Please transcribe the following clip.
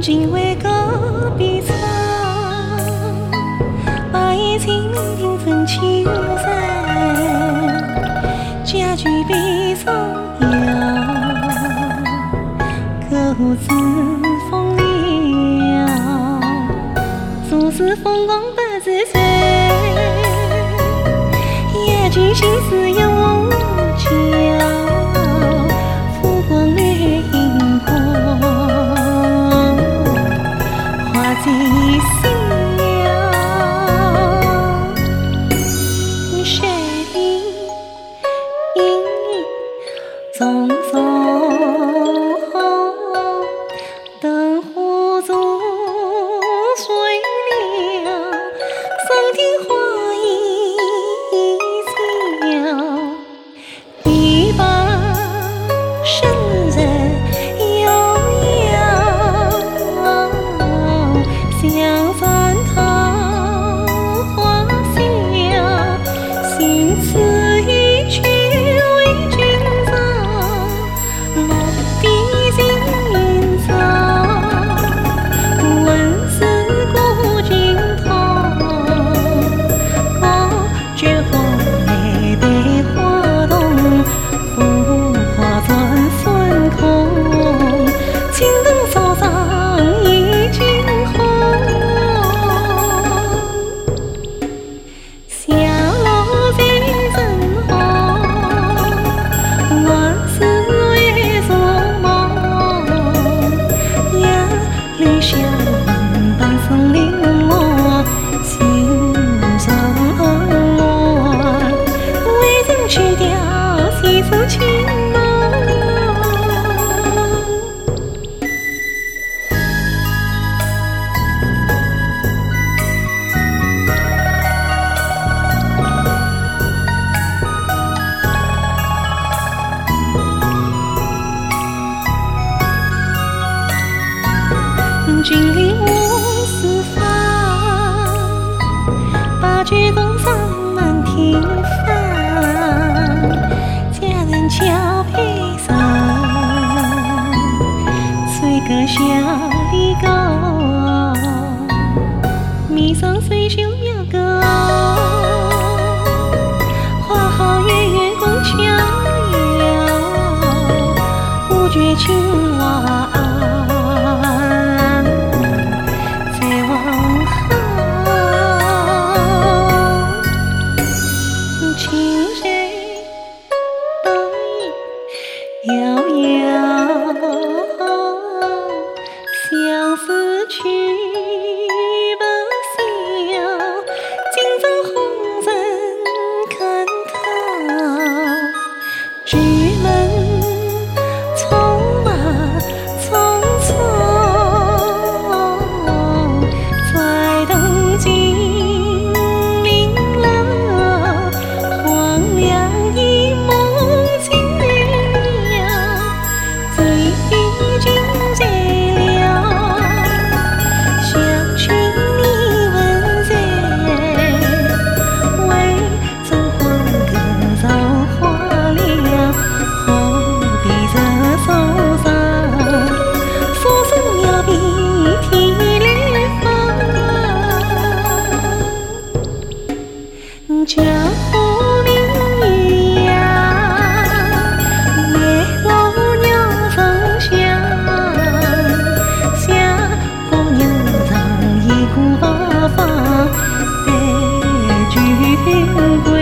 今为隔壁草，把一清平分青山，家具悲伤摇，各自风流，总是风光不自在，夜尽心思听。举宫上遥遥听过。